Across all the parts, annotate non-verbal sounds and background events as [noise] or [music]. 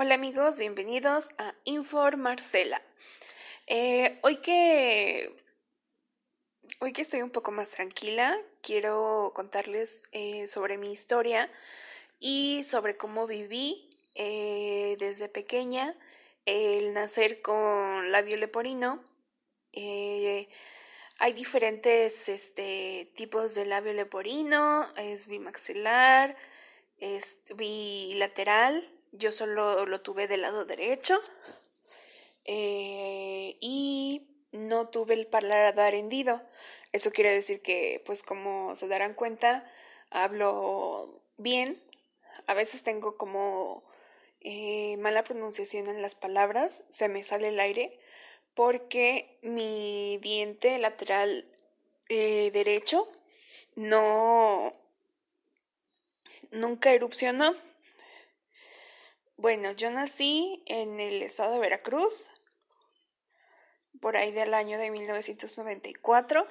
Hola amigos, bienvenidos a Infor Marcela. Eh, hoy que hoy que estoy un poco más tranquila, quiero contarles eh, sobre mi historia y sobre cómo viví eh, desde pequeña el nacer con labio leporino. hay diferentes este, tipos de labio leporino, es bimaxilar, es bilateral yo solo lo tuve del lado derecho eh, y no tuve el paladar hendido. Eso quiere decir que, pues como se darán cuenta, hablo bien. A veces tengo como eh, mala pronunciación en las palabras, se me sale el aire porque mi diente lateral eh, derecho no nunca erupcionó bueno, yo nací en el estado de Veracruz, por ahí del año de 1994,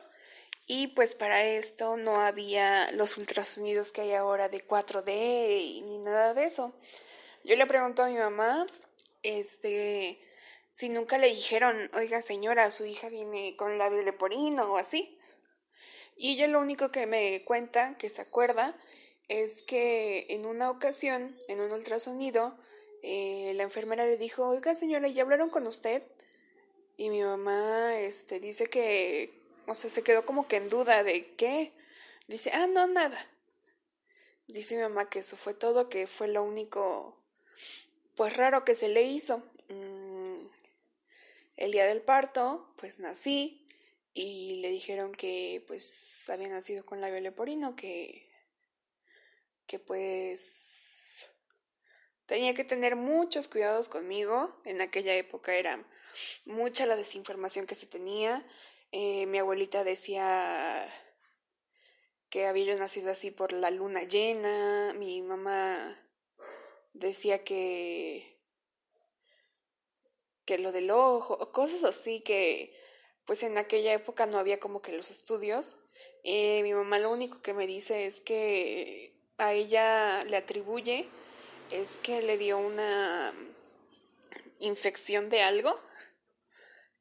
y pues para esto no había los ultrasonidos que hay ahora de 4D ni nada de eso. Yo le pregunto a mi mamá, este, si nunca le dijeron, oiga señora, su hija viene con labio leporino o así. Y ella lo único que me cuenta, que se acuerda, es que en una ocasión, en un ultrasonido, eh, la enfermera le dijo, oiga señora, ¿ya hablaron con usted? Y mi mamá este, dice que, o sea, se quedó como que en duda de qué. Dice, ah, no, nada. Dice mi mamá que eso fue todo, que fue lo único, pues raro que se le hizo. Mm, el día del parto, pues nací y le dijeron que pues había nacido con labio leporino, que, que pues Tenía que tener muchos cuidados conmigo. En aquella época era mucha la desinformación que se tenía. Eh, mi abuelita decía que había yo nacido así por la luna llena. Mi mamá decía que que lo del ojo, cosas así que pues en aquella época no había como que los estudios. Eh, mi mamá lo único que me dice es que a ella le atribuye es que le dio una infección de algo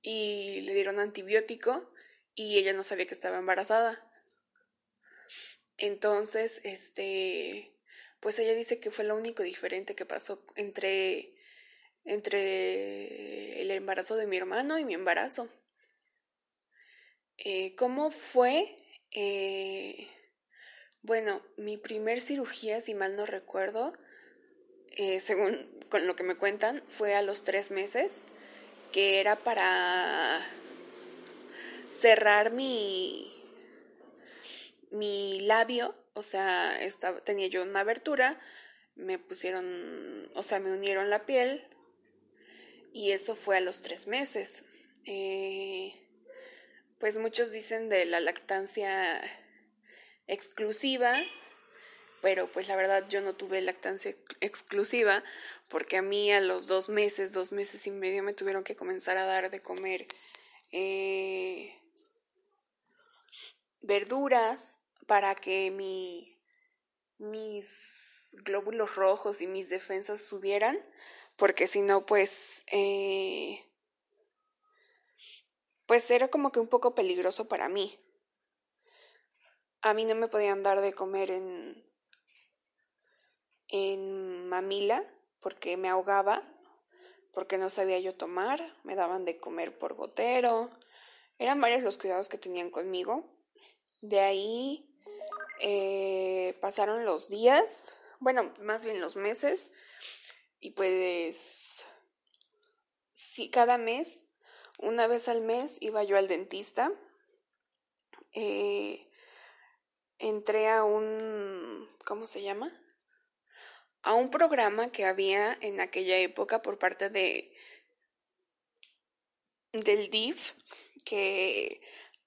y le dieron antibiótico y ella no sabía que estaba embarazada. Entonces, este, pues ella dice que fue lo único diferente que pasó entre entre el embarazo de mi hermano y mi embarazo. Eh, ¿Cómo fue? Eh, bueno, mi primer cirugía, si mal no recuerdo, eh, según con lo que me cuentan, fue a los tres meses, que era para cerrar mi, mi labio, o sea, estaba, tenía yo una abertura, me pusieron, o sea, me unieron la piel y eso fue a los tres meses. Eh, pues muchos dicen de la lactancia exclusiva, pero pues la verdad yo no tuve lactancia exclusiva porque a mí a los dos meses, dos meses y medio me tuvieron que comenzar a dar de comer eh, verduras para que mi, mis glóbulos rojos y mis defensas subieran porque si no pues eh, pues era como que un poco peligroso para mí. A mí no me podían dar de comer en en mamila porque me ahogaba, porque no sabía yo tomar, me daban de comer por gotero, eran varios los cuidados que tenían conmigo. De ahí eh, pasaron los días, bueno, más bien los meses, y pues sí, cada mes, una vez al mes, iba yo al dentista. Eh, entré a un, ¿cómo se llama? A un programa que había en aquella época por parte de del DIF que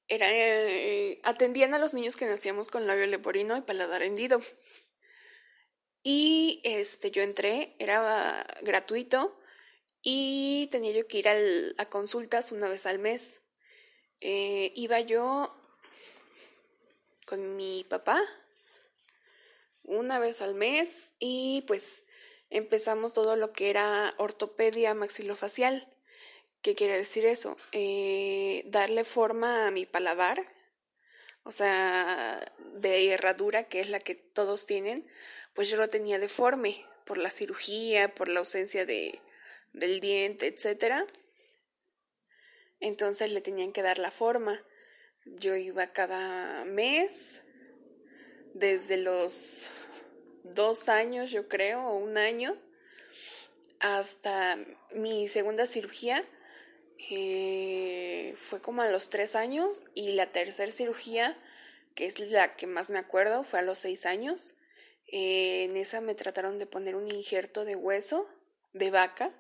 era, eh, atendían a los niños que nacíamos con labio leporino y paladar hendido. Y este, yo entré, era gratuito y tenía yo que ir a consultas una vez al mes. Eh, iba yo con mi papá una vez al mes y pues empezamos todo lo que era ortopedia maxilofacial. ¿Qué quiere decir eso? Eh, darle forma a mi paladar, o sea, de herradura, que es la que todos tienen, pues yo lo tenía deforme por la cirugía, por la ausencia de, del diente, etcétera. Entonces le tenían que dar la forma. Yo iba cada mes, desde los dos años, yo creo, o un año, hasta mi segunda cirugía. Eh, fue como a los tres años y la tercera cirugía, que es la que más me acuerdo, fue a los seis años. Eh, en esa me trataron de poner un injerto de hueso de vaca.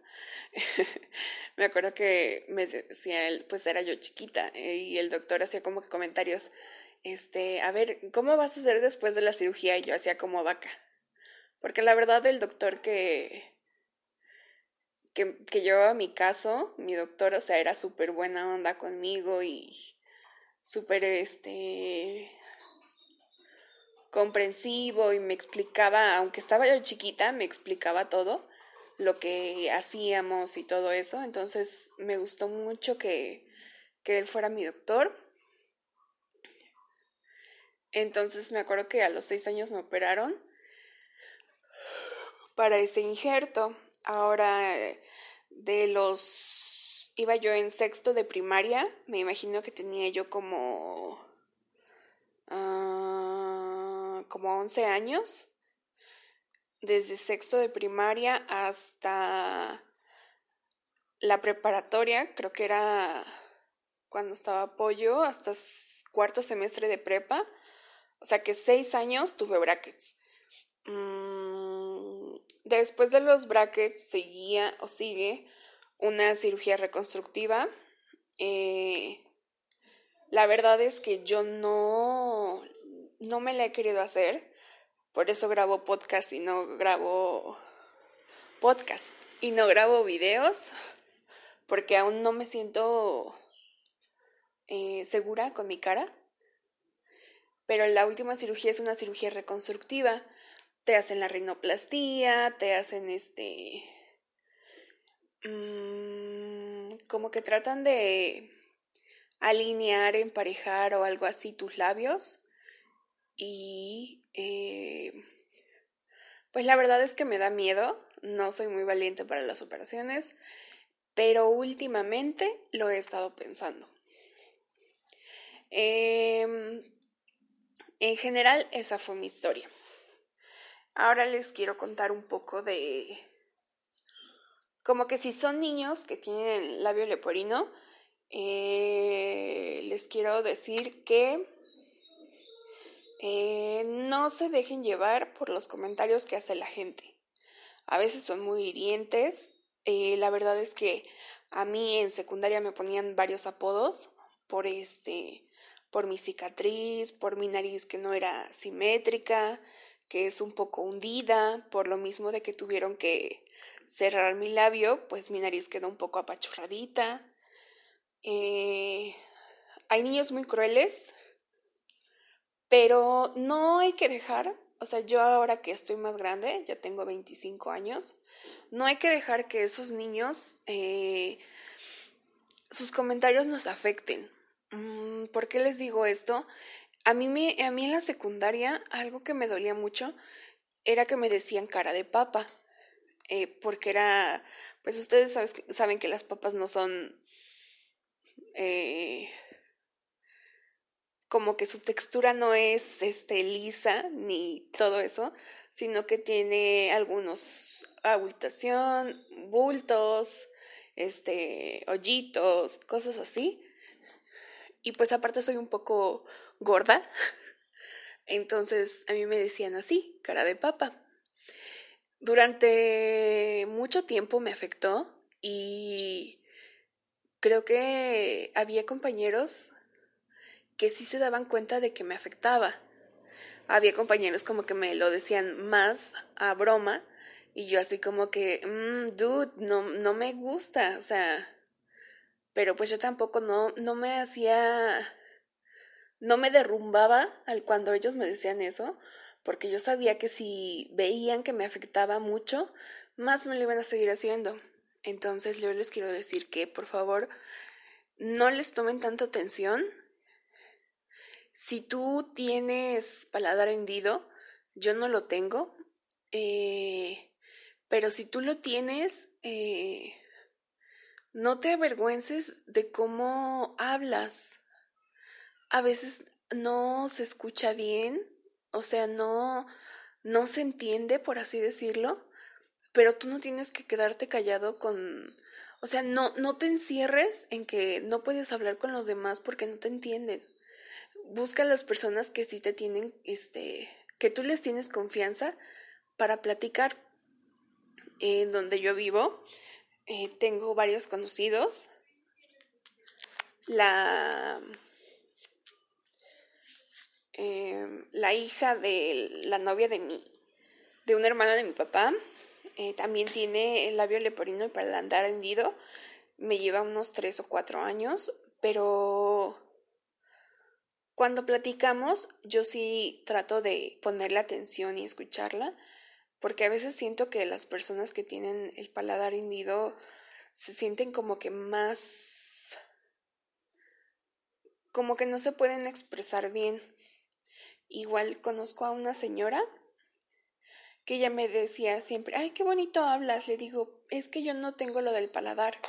[laughs] me acuerdo que me decía él, pues era yo chiquita, eh, y el doctor hacía como que comentarios, este, a ver, ¿cómo vas a hacer después de la cirugía? Y yo hacía como vaca. Porque la verdad el doctor que, que, que llevaba mi caso, mi doctor, o sea, era súper buena onda conmigo y súper, este, comprensivo y me explicaba, aunque estaba yo chiquita, me explicaba todo lo que hacíamos y todo eso. Entonces me gustó mucho que, que él fuera mi doctor. Entonces me acuerdo que a los seis años me operaron para ese injerto. Ahora, de los... Iba yo en sexto de primaria, me imagino que tenía yo como... Uh, como 11 años. Desde sexto de primaria hasta la preparatoria, creo que era cuando estaba apoyo, hasta cuarto semestre de prepa. O sea que seis años tuve brackets. Mm, después de los brackets seguía o sigue una cirugía reconstructiva. Eh, la verdad es que yo no, no me la he querido hacer. Por eso grabo podcast y no grabo podcast y no grabo videos. Porque aún no me siento eh, segura con mi cara pero la última cirugía es una cirugía reconstructiva. Te hacen la rinoplastía, te hacen este... Mmm, como que tratan de alinear, emparejar o algo así tus labios. Y... Eh, pues la verdad es que me da miedo, no soy muy valiente para las operaciones, pero últimamente lo he estado pensando. Eh, en general, esa fue mi historia. Ahora les quiero contar un poco de... Como que si son niños que tienen labio leporino, eh, les quiero decir que eh, no se dejen llevar por los comentarios que hace la gente. A veces son muy hirientes. Eh, la verdad es que a mí en secundaria me ponían varios apodos por este por mi cicatriz, por mi nariz que no era simétrica, que es un poco hundida, por lo mismo de que tuvieron que cerrar mi labio, pues mi nariz quedó un poco apachurradita. Eh, hay niños muy crueles, pero no hay que dejar, o sea, yo ahora que estoy más grande, ya tengo 25 años, no hay que dejar que esos niños, eh, sus comentarios nos afecten. Mm, ¿Por qué les digo esto? A mí, me, a mí en la secundaria algo que me dolía mucho era que me decían cara de papa, eh, porque era, pues ustedes saben que las papas no son eh, como que su textura no es este, lisa ni todo eso, sino que tiene algunos abultación, bultos, este, hoyitos, cosas así. Y pues aparte soy un poco gorda. [laughs] Entonces a mí me decían así, cara de papa. durante mucho tiempo me afectó y creo que había compañeros que sí se daban cuenta de que me afectaba. Había compañeros como que me lo decían más a broma y yo así como que, mmm, dude, no, no me gusta, o sea, pero pues yo tampoco no, no me hacía, no me derrumbaba al cuando ellos me decían eso, porque yo sabía que si veían que me afectaba mucho, más me lo iban a seguir haciendo. Entonces yo les quiero decir que por favor no les tomen tanta atención. Si tú tienes paladar hendido, yo no lo tengo, eh, pero si tú lo tienes, eh, no te avergüences de cómo hablas. A veces no se escucha bien, o sea, no, no se entiende, por así decirlo, pero tú no tienes que quedarte callado con, o sea, no, no te encierres en que no puedes hablar con los demás porque no te entienden. Busca a las personas que sí te tienen, este, que tú les tienes confianza para platicar. En donde yo vivo, eh, tengo varios conocidos. La Em, la hija de la novia de mi, de una hermana de mi papá, eh, también tiene el labio leporino y para andar hendido me lleva unos tres o cuatro años, pero cuando platicamos yo sí trato de ponerle atención y escucharla, porque a veces siento que las personas que tienen el paladar hendido se sienten como que más como que no se pueden expresar bien. Igual conozco a una señora que ella me decía siempre, ay, qué bonito hablas. Le digo, es que yo no tengo lo del paladar.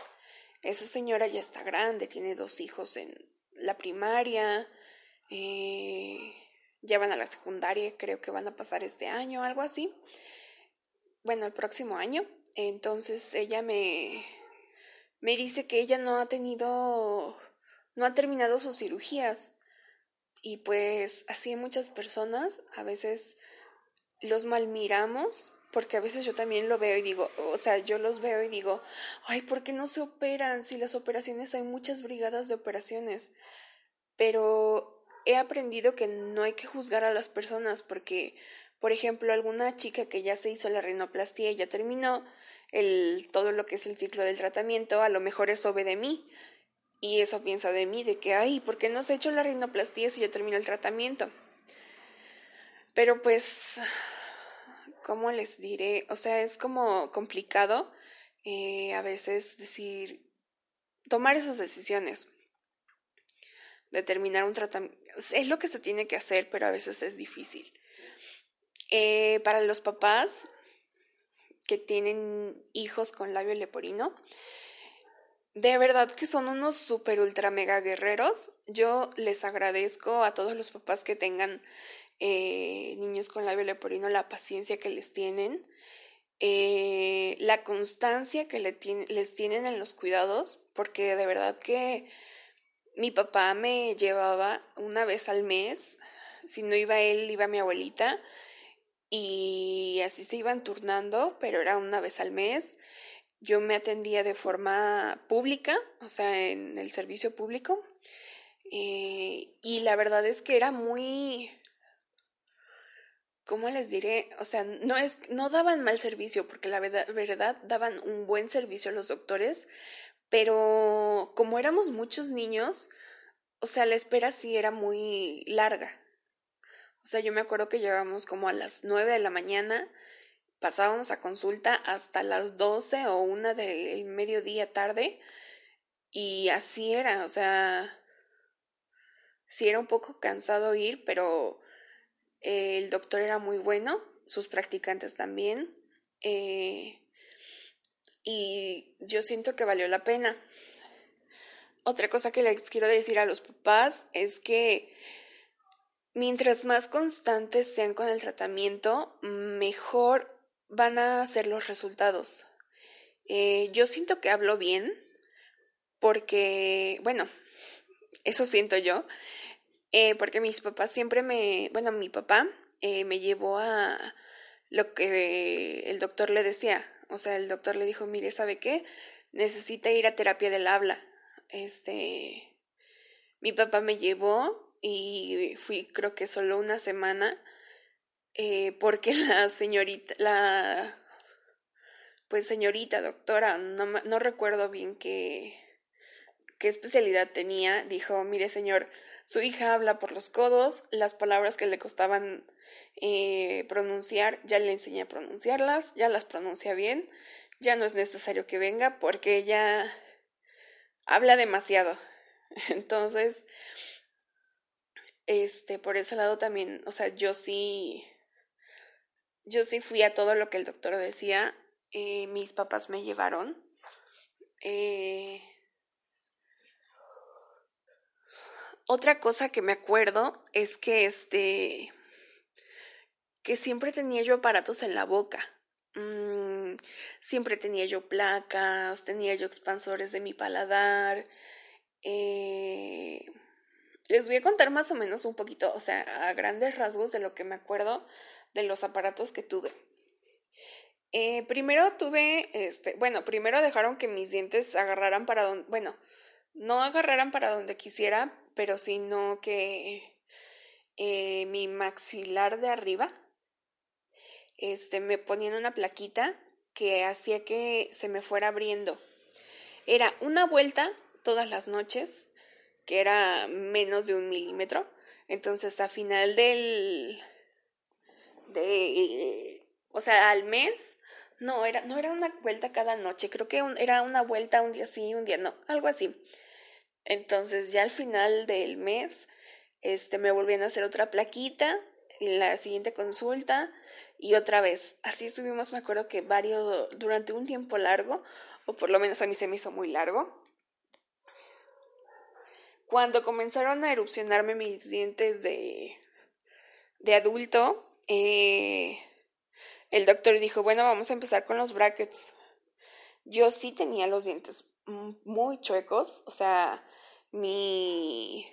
Esa señora ya está grande, tiene dos hijos en la primaria, eh, ya van a la secundaria, creo que van a pasar este año, algo así. Bueno, el próximo año. Entonces ella me, me dice que ella no ha tenido, no ha terminado sus cirugías y pues así muchas personas a veces los malmiramos, porque a veces yo también lo veo y digo, o sea, yo los veo y digo, ay, ¿por qué no se operan? Si las operaciones hay muchas brigadas de operaciones. Pero he aprendido que no hay que juzgar a las personas porque, por ejemplo, alguna chica que ya se hizo la rinoplastia y ya terminó todo lo que es el ciclo del tratamiento, a lo mejor eso ve de mí, y eso piensa de mí, de que, ay, ¿por qué no se ha hecho la rinoplastia si ya terminó el tratamiento? Pero pues, ¿cómo les diré? O sea, es como complicado eh, a veces decir, tomar esas decisiones. Determinar un tratamiento. Es lo que se tiene que hacer, pero a veces es difícil. Eh, para los papás que tienen hijos con labio leporino, de verdad que son unos super ultra mega guerreros. Yo les agradezco a todos los papás que tengan eh, niños con labio leporino la paciencia que les tienen, eh, la constancia que le les tienen en los cuidados, porque de verdad que mi papá me llevaba una vez al mes, si no iba él, iba mi abuelita, y así se iban turnando, pero era una vez al mes yo me atendía de forma pública, o sea, en el servicio público. Eh, y la verdad es que era muy, ¿cómo les diré? O sea, no es, no daban mal servicio, porque la verdad, verdad daban un buen servicio a los doctores, pero como éramos muchos niños, o sea, la espera sí era muy larga. O sea, yo me acuerdo que llegábamos como a las nueve de la mañana pasábamos a consulta hasta las 12 o una del mediodía tarde y así era, o sea, sí era un poco cansado ir, pero eh, el doctor era muy bueno, sus practicantes también, eh, y yo siento que valió la pena. Otra cosa que les quiero decir a los papás es que mientras más constantes sean con el tratamiento, mejor van a ser los resultados. Eh, yo siento que hablo bien porque, bueno, [laughs] eso siento yo, eh, porque mis papás siempre me, bueno, mi papá eh, me llevó a lo que el doctor le decía. O sea, el doctor le dijo, mire, ¿sabe qué? Necesita ir a terapia del habla. Este, mi papá me llevó y fui creo que solo una semana eh, porque [laughs] la señorita, la, pues señorita doctora, no, no recuerdo bien qué, qué especialidad tenía, dijo, mire señor, su hija habla por los codos, las palabras que le costaban eh, pronunciar, ya le enseñé a pronunciarlas, ya las pronuncia bien, ya no es necesario que venga porque ella habla demasiado. [laughs] Entonces, este, por ese lado también, o sea, yo sí, yo sí fui a todo lo que el doctor decía, eh, mis papás me llevaron. Eh, otra cosa que me acuerdo es que este que siempre tenía yo aparatos en la boca. Mm, siempre tenía yo placas, tenía yo expansores de mi paladar. Eh, les voy a contar más o menos un poquito, o sea, a grandes rasgos de lo que me acuerdo de los aparatos que tuve. Eh, primero tuve, este, bueno, primero dejaron que mis dientes agarraran para donde, bueno, no agarraran para donde quisiera, pero sino que eh, mi maxilar de arriba, este, me ponían una plaquita que hacía que se me fuera abriendo. Era una vuelta todas las noches, que era menos de un milímetro. Entonces, a final del, de, o sea, al mes, no, era, no era una vuelta cada noche, creo que era una vuelta un día sí, un día no, algo así. Entonces ya al final del mes, este, me volvían a hacer otra plaquita, en la siguiente consulta y otra vez. Así estuvimos, me acuerdo que varios, durante un tiempo largo, o por lo menos a mí se me hizo muy largo. Cuando comenzaron a erupcionarme mis dientes de, de adulto, eh, el doctor dijo, bueno, vamos a empezar con los brackets. Yo sí tenía los dientes muy chuecos, o sea, mi,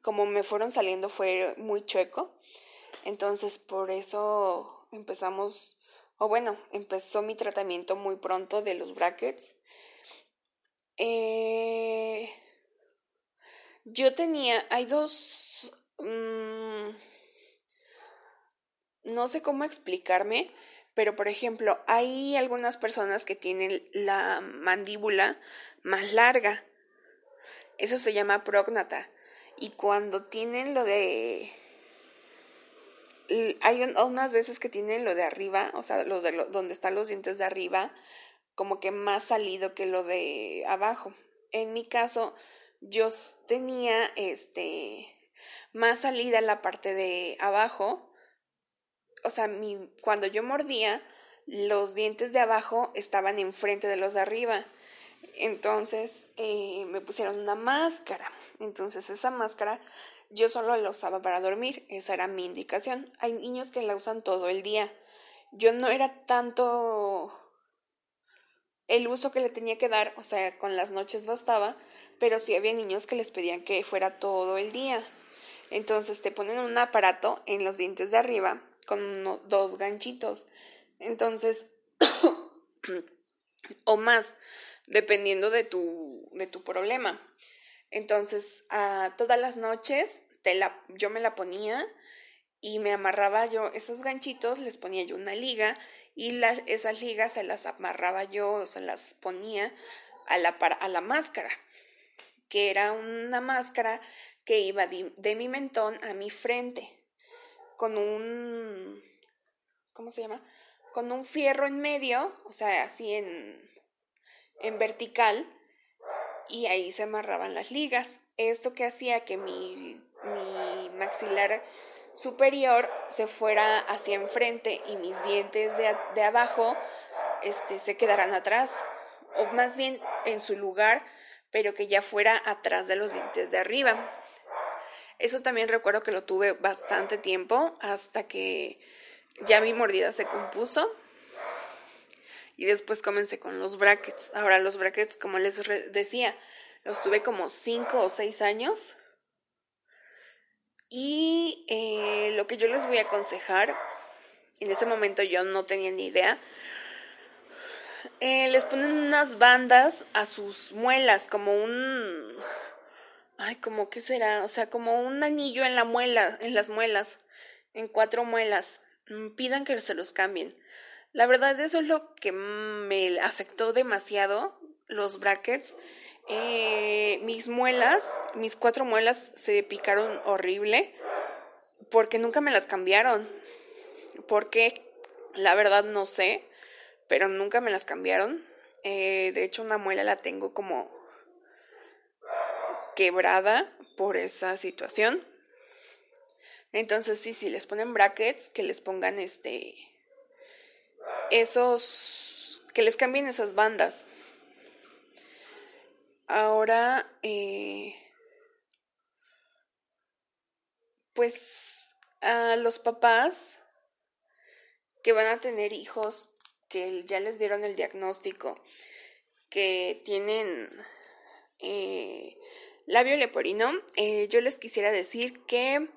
como me fueron saliendo fue muy chueco. Entonces, por eso empezamos, o bueno, empezó mi tratamiento muy pronto de los brackets. Eh, yo tenía, hay dos, mm, no sé cómo explicarme, pero por ejemplo, hay algunas personas que tienen la mandíbula más larga. Eso se llama prógnata. Y cuando tienen lo de hay unas veces que tienen lo de arriba, o sea, los de donde están los dientes de arriba, como que más salido que lo de abajo. En mi caso, yo tenía este más salida la parte de abajo o sea, mi, cuando yo mordía, los dientes de abajo estaban enfrente de los de arriba. Entonces eh, me pusieron una máscara. Entonces esa máscara yo solo la usaba para dormir. Esa era mi indicación. Hay niños que la usan todo el día. Yo no era tanto el uso que le tenía que dar, o sea, con las noches bastaba, pero sí había niños que les pedían que fuera todo el día. Entonces te ponen un aparato en los dientes de arriba con dos ganchitos. Entonces, [coughs] o más, dependiendo de tu, de tu problema. Entonces, a todas las noches te la, yo me la ponía y me amarraba yo esos ganchitos, les ponía yo una liga y esas ligas se las amarraba yo, se las ponía a la, a la máscara, que era una máscara que iba de mi mentón a mi frente con un, ¿cómo se llama? Con un fierro en medio, o sea, así en, en vertical, y ahí se amarraban las ligas. Esto que hacía que mi, mi maxilar superior se fuera hacia enfrente y mis dientes de, de abajo este, se quedaran atrás, o más bien en su lugar, pero que ya fuera atrás de los dientes de arriba. Eso también recuerdo que lo tuve bastante tiempo hasta que ya mi mordida se compuso. Y después comencé con los brackets. Ahora los brackets, como les decía, los tuve como cinco o seis años. Y eh, lo que yo les voy a aconsejar En ese momento yo no tenía ni idea. Eh, les ponen unas bandas a sus muelas, como un... Ay, como qué será, o sea, como un anillo en la muela, en las muelas, en cuatro muelas. Mm, pidan que se los cambien. La verdad, eso es lo que me afectó demasiado, los brackets. Eh, mis muelas, mis cuatro muelas se picaron horrible porque nunca me las cambiaron. Porque la verdad no sé, pero nunca me las cambiaron. Eh, de hecho, una muela la tengo como quebrada por esa situación. Entonces, sí, si les ponen brackets, que les pongan este. Esos. Que les cambien esas bandas. Ahora, eh, pues a los papás que van a tener hijos que ya les dieron el diagnóstico, que tienen eh, labio leporino, eh, yo les quisiera decir que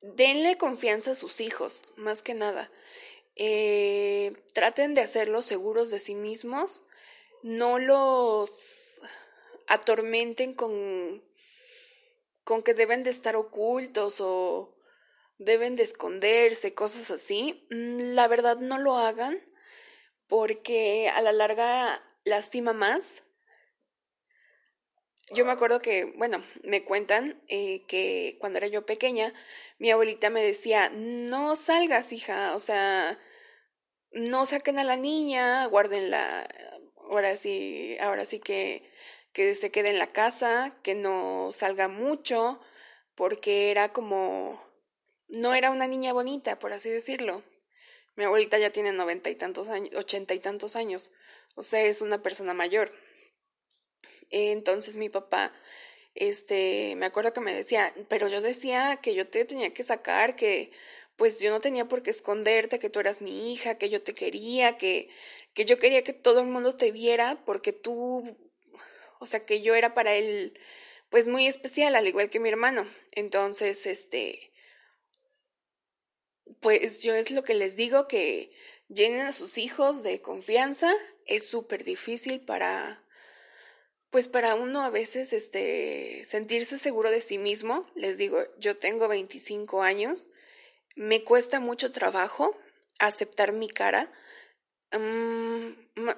denle confianza a sus hijos, más que nada. Eh, traten de hacerlos seguros de sí mismos no los atormenten con, con que deben de estar ocultos o deben de esconderse, cosas así. Mm, la verdad no lo hagan porque a la larga lastima más. Yo me acuerdo que, bueno, me cuentan eh, que cuando era yo pequeña, mi abuelita me decía, no salgas, hija, o sea, no saquen a la niña, guárdenla ahora sí, ahora sí que, que se quede en la casa, que no salga mucho, porque era como, no era una niña bonita, por así decirlo. Mi abuelita ya tiene noventa y tantos años, ochenta y tantos años, o sea, es una persona mayor. Entonces mi papá, este, me acuerdo que me decía, pero yo decía que yo te tenía que sacar, que pues yo no tenía por qué esconderte, que tú eras mi hija, que yo te quería, que, que yo quería que todo el mundo te viera porque tú, o sea, que yo era para él, pues muy especial, al igual que mi hermano. Entonces, este, pues yo es lo que les digo, que llenen a sus hijos de confianza, es súper difícil para, pues para uno a veces, este, sentirse seguro de sí mismo. Les digo, yo tengo 25 años, me cuesta mucho trabajo aceptar mi cara, Mm,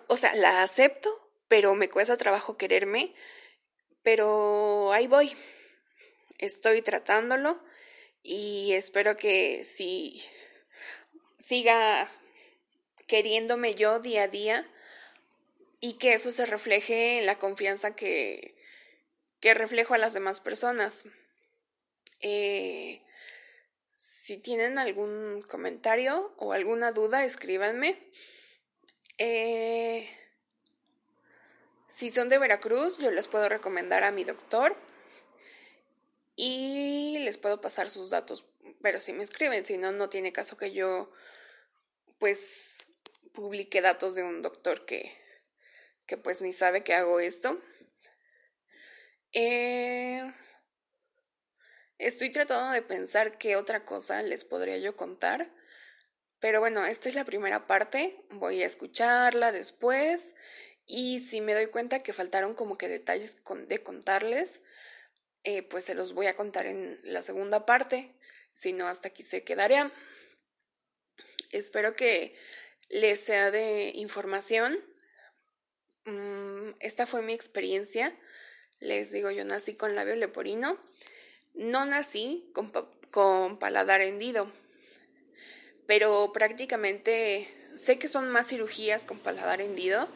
o sea, la acepto, pero me cuesta trabajo quererme, pero ahí voy. Estoy tratándolo y espero que si siga queriéndome yo día a día y que eso se refleje en la confianza que, que reflejo a las demás personas. Eh, si tienen algún comentario o alguna duda, escríbanme. Eh, si son de Veracruz, yo les puedo recomendar a mi doctor y les puedo pasar sus datos, pero si me escriben, si no, no tiene caso que yo pues publique datos de un doctor que, que pues ni sabe que hago esto. Eh, estoy tratando de pensar qué otra cosa les podría yo contar. Pero bueno, esta es la primera parte, voy a escucharla después y si me doy cuenta que faltaron como que detalles de contarles, eh, pues se los voy a contar en la segunda parte, si no hasta aquí se quedaría. Espero que les sea de información. Mm, esta fue mi experiencia. Les digo, yo nací con labio leporino. No nací con, con paladar hendido pero prácticamente sé que son más cirugías con paladar hendido,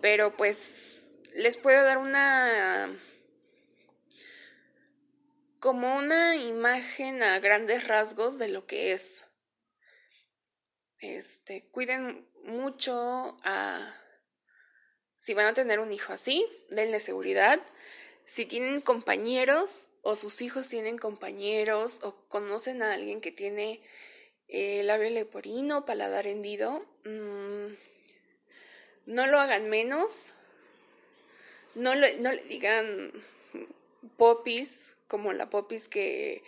pero pues les puedo dar una como una imagen a grandes rasgos de lo que es. Este, cuiden mucho a si van a tener un hijo así, denle seguridad. Si tienen compañeros o sus hijos tienen compañeros o conocen a alguien que tiene eh, labio leporino, paladar hendido. Mm, no lo hagan menos. No, no le digan popis, como la popis que,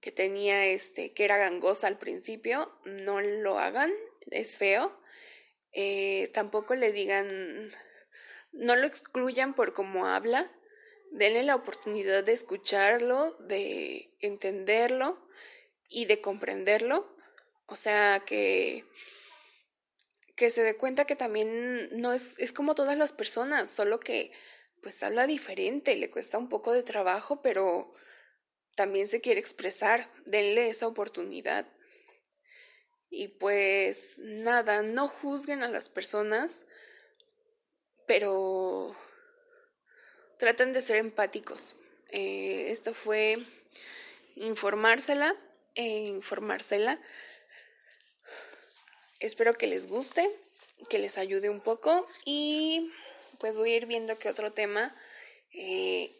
que tenía este, que era gangosa al principio, no lo hagan, es feo. Eh, tampoco le digan, no lo excluyan por cómo habla, denle la oportunidad de escucharlo, de entenderlo y de comprenderlo. O sea, que, que se dé cuenta que también no es, es como todas las personas, solo que pues habla diferente, le cuesta un poco de trabajo, pero también se quiere expresar, denle esa oportunidad. Y pues nada, no juzguen a las personas, pero traten de ser empáticos. Eh, esto fue informársela e informársela. Espero que les guste, que les ayude un poco y pues voy a ir viendo qué otro tema eh,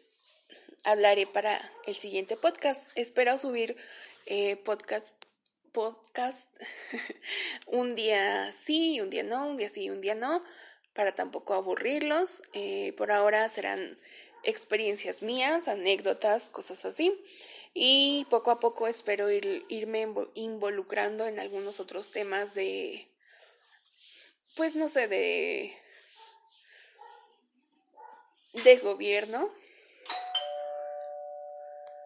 hablaré para el siguiente podcast. Espero subir eh, podcast, podcast [laughs] un día sí, un día no, un día sí, un día no, para tampoco aburrirlos. Eh, por ahora serán experiencias mías, anécdotas, cosas así. Y poco a poco espero ir, irme involucrando en algunos otros temas de, pues no sé, de, de gobierno